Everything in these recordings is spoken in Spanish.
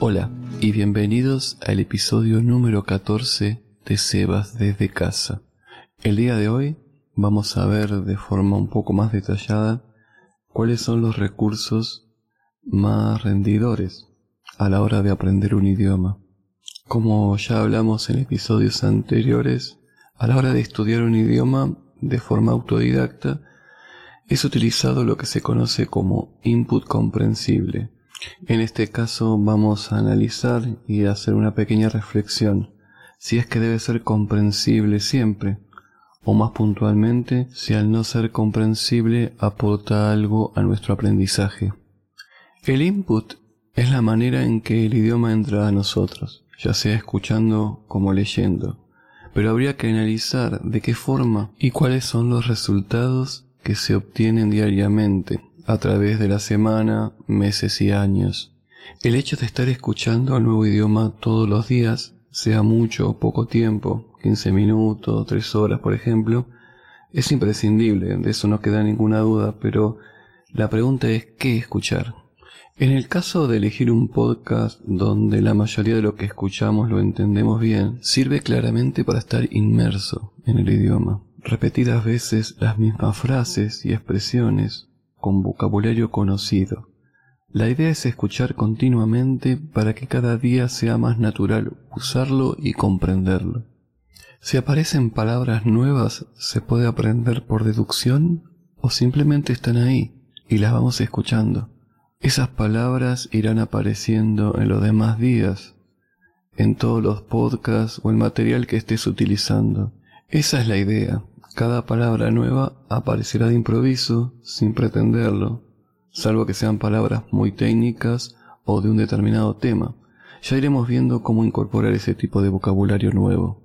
Hola y bienvenidos al episodio número 14 de Sebas desde casa. El día de hoy vamos a ver de forma un poco más detallada cuáles son los recursos más rendidores a la hora de aprender un idioma. Como ya hablamos en episodios anteriores, a la hora de estudiar un idioma de forma autodidacta, es utilizado lo que se conoce como input comprensible. En este caso vamos a analizar y hacer una pequeña reflexión. Si es que debe ser comprensible siempre, o más puntualmente, si al no ser comprensible aporta algo a nuestro aprendizaje. El input es la manera en que el idioma entra a nosotros, ya sea escuchando como leyendo, pero habría que analizar de qué forma y cuáles son los resultados que se obtienen diariamente a través de la semana, meses y años. El hecho de estar escuchando al nuevo idioma todos los días, sea mucho o poco tiempo, 15 minutos, 3 horas por ejemplo, es imprescindible, de eso no queda ninguna duda, pero la pregunta es ¿qué escuchar? En el caso de elegir un podcast donde la mayoría de lo que escuchamos lo entendemos bien, sirve claramente para estar inmerso en el idioma repetidas veces las mismas frases y expresiones con vocabulario conocido. La idea es escuchar continuamente para que cada día sea más natural usarlo y comprenderlo. Si aparecen palabras nuevas, se puede aprender por deducción o simplemente están ahí y las vamos escuchando. Esas palabras irán apareciendo en los demás días, en todos los podcasts o el material que estés utilizando. Esa es la idea. Cada palabra nueva aparecerá de improviso, sin pretenderlo, salvo que sean palabras muy técnicas o de un determinado tema. Ya iremos viendo cómo incorporar ese tipo de vocabulario nuevo.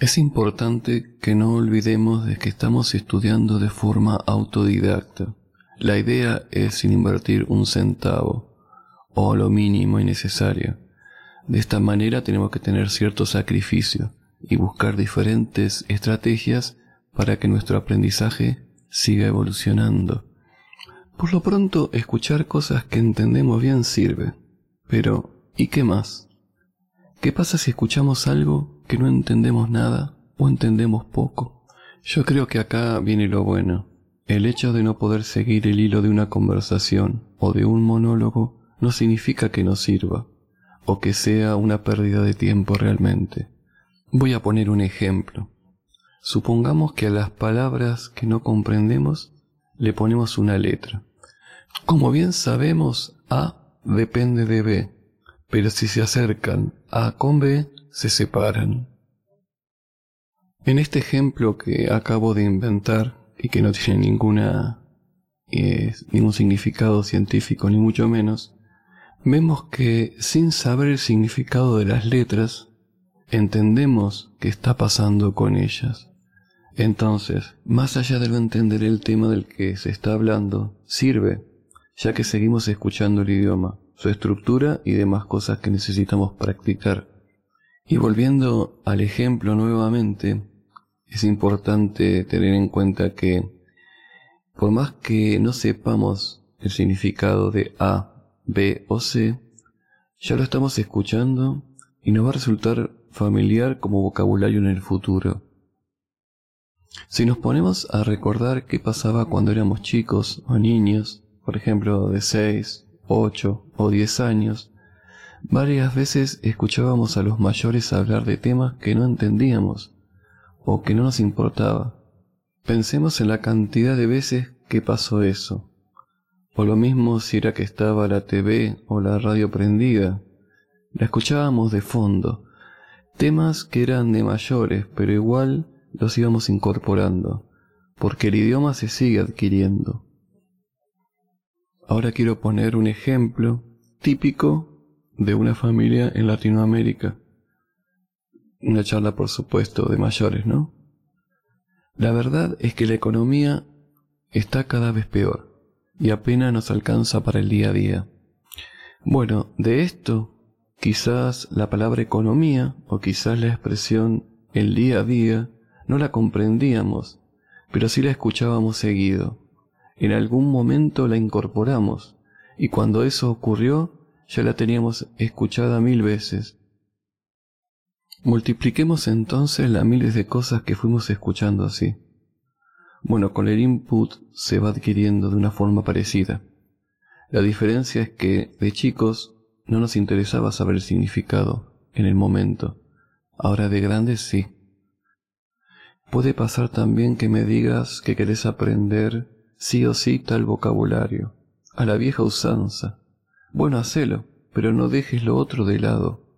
Es importante que no olvidemos de que estamos estudiando de forma autodidacta. La idea es sin invertir un centavo, o lo mínimo y necesario. De esta manera tenemos que tener cierto sacrificio, y buscar diferentes estrategias para que nuestro aprendizaje siga evolucionando. Por lo pronto, escuchar cosas que entendemos bien sirve. Pero, ¿y qué más? ¿Qué pasa si escuchamos algo que no entendemos nada o entendemos poco? Yo creo que acá viene lo bueno. El hecho de no poder seguir el hilo de una conversación o de un monólogo no significa que no sirva o que sea una pérdida de tiempo realmente. Voy a poner un ejemplo. Supongamos que a las palabras que no comprendemos le ponemos una letra. Como bien sabemos, A depende de B, pero si se acercan A con B, se separan. En este ejemplo que acabo de inventar y que no tiene ninguna eh, ningún significado científico ni mucho menos, vemos que sin saber el significado de las letras entendemos qué está pasando con ellas. Entonces, más allá de no entender el tema del que se está hablando, sirve, ya que seguimos escuchando el idioma, su estructura y demás cosas que necesitamos practicar. Y volviendo al ejemplo nuevamente, es importante tener en cuenta que, por más que no sepamos el significado de A, B o C, ya lo estamos escuchando y nos va a resultar familiar como vocabulario en el futuro. Si nos ponemos a recordar qué pasaba cuando éramos chicos o niños, por ejemplo de 6, 8 o 10 años, varias veces escuchábamos a los mayores hablar de temas que no entendíamos o que no nos importaba. Pensemos en la cantidad de veces que pasó eso. O lo mismo si era que estaba la TV o la radio prendida. La escuchábamos de fondo, Temas que eran de mayores, pero igual los íbamos incorporando, porque el idioma se sigue adquiriendo. Ahora quiero poner un ejemplo típico de una familia en Latinoamérica. Una charla, por supuesto, de mayores, ¿no? La verdad es que la economía está cada vez peor y apenas nos alcanza para el día a día. Bueno, de esto Quizás la palabra economía o quizás la expresión el día a día no la comprendíamos, pero sí la escuchábamos seguido. En algún momento la incorporamos y cuando eso ocurrió ya la teníamos escuchada mil veces. Multipliquemos entonces las miles de cosas que fuimos escuchando así. Bueno, con el input se va adquiriendo de una forma parecida. La diferencia es que de chicos no nos interesaba saber el significado en el momento. Ahora de grandes sí. Puede pasar también que me digas que querés aprender sí o sí tal vocabulario, a la vieja usanza. Bueno, hacelo, pero no dejes lo otro de lado.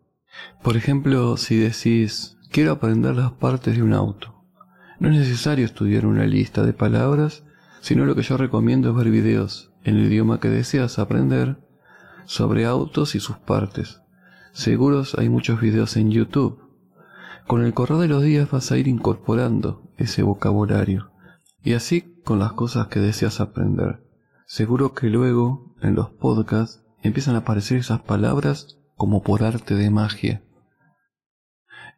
Por ejemplo, si decís, quiero aprender las partes de un auto. No es necesario estudiar una lista de palabras, sino lo que yo recomiendo es ver videos en el idioma que deseas aprender sobre autos y sus partes. Seguros hay muchos videos en YouTube. Con el correr de los días vas a ir incorporando ese vocabulario. Y así con las cosas que deseas aprender. Seguro que luego, en los podcasts, empiezan a aparecer esas palabras como por arte de magia.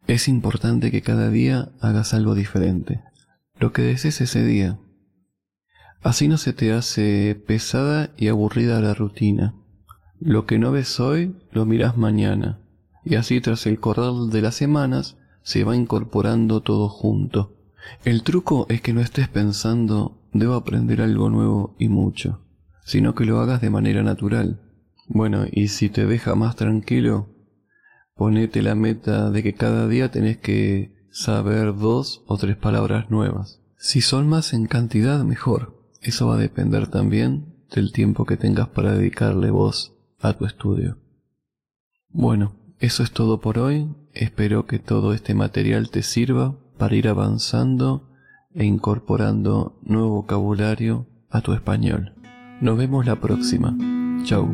Es importante que cada día hagas algo diferente, lo que desees ese día. Así no se te hace pesada y aburrida la rutina. Lo que no ves hoy, lo miras mañana. Y así tras el corral de las semanas, se va incorporando todo junto. El truco es que no estés pensando, debo aprender algo nuevo y mucho, sino que lo hagas de manera natural. Bueno, y si te deja más tranquilo, ponete la meta de que cada día tenés que saber dos o tres palabras nuevas. Si son más en cantidad, mejor. Eso va a depender también del tiempo que tengas para dedicarle vos a tu estudio. Bueno, eso es todo por hoy. Espero que todo este material te sirva para ir avanzando e incorporando nuevo vocabulario a tu español. Nos vemos la próxima. Chau.